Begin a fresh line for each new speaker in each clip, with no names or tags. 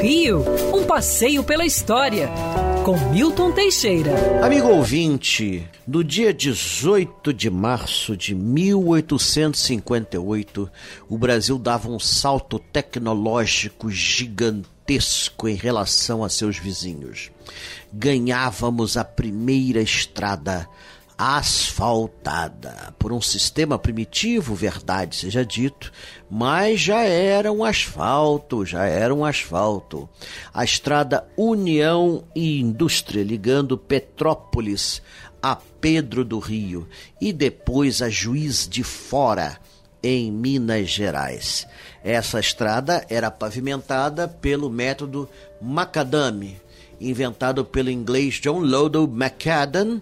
Rio, um passeio pela história, com Milton Teixeira.
Amigo ouvinte, no dia 18 de março de 1858, o Brasil dava um salto tecnológico gigantesco em relação a seus vizinhos. Ganhávamos a primeira estrada asfaltada por um sistema primitivo, verdade seja dito, mas já era um asfalto, já era um asfalto. A estrada União e Indústria ligando Petrópolis a Pedro do Rio e depois a Juiz de Fora em Minas Gerais. Essa estrada era pavimentada pelo método macadame, inventado pelo inglês John Lodo McAdam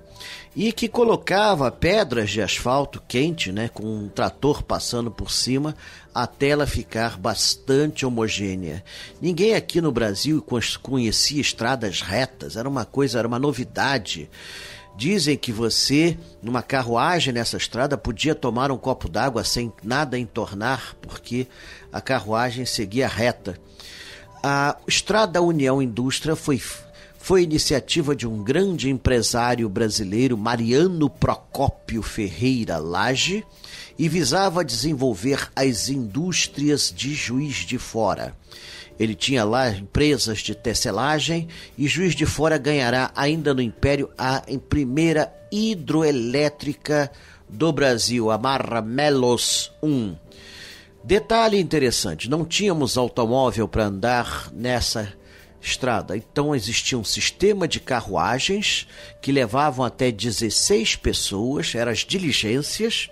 e que colocava pedras de asfalto quente, né, com um trator passando por cima, até ela ficar bastante homogênea. Ninguém aqui no Brasil conhecia estradas retas, era uma coisa, era uma novidade. Dizem que você, numa carruagem nessa estrada, podia tomar um copo d'água sem nada entornar, porque a carruagem seguia reta. A Estrada União Indústria foi foi iniciativa de um grande empresário brasileiro, Mariano Procópio Ferreira Lage, e visava desenvolver as indústrias de Juiz de Fora. Ele tinha lá empresas de tecelagem e Juiz de Fora ganhará ainda no Império a primeira hidroelétrica do Brasil, a Marmelos 1. Detalhe interessante, não tínhamos automóvel para andar nessa estrada. Então existia um sistema de carruagens que levavam até 16 pessoas, eram as diligências,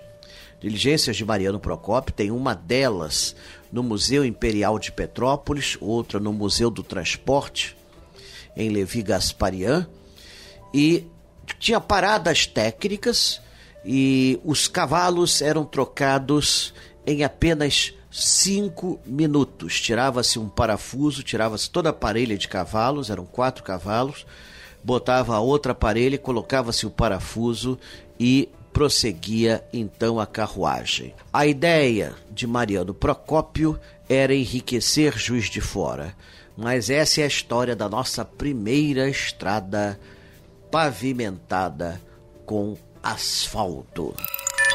diligências de Mariano Procópio, tem uma delas no Museu Imperial de Petrópolis, outra no Museu do Transporte, em Levi Gasparian, e tinha paradas técnicas e os cavalos eram trocados em apenas cinco minutos. Tirava-se um parafuso, tirava-se toda a parelha de cavalos, eram quatro cavalos, botava a outra parelha, colocava-se o parafuso e prosseguia então a carruagem. A ideia de Mariano Procópio era enriquecer Juiz de Fora, mas essa é a história da nossa primeira estrada pavimentada com asfalto.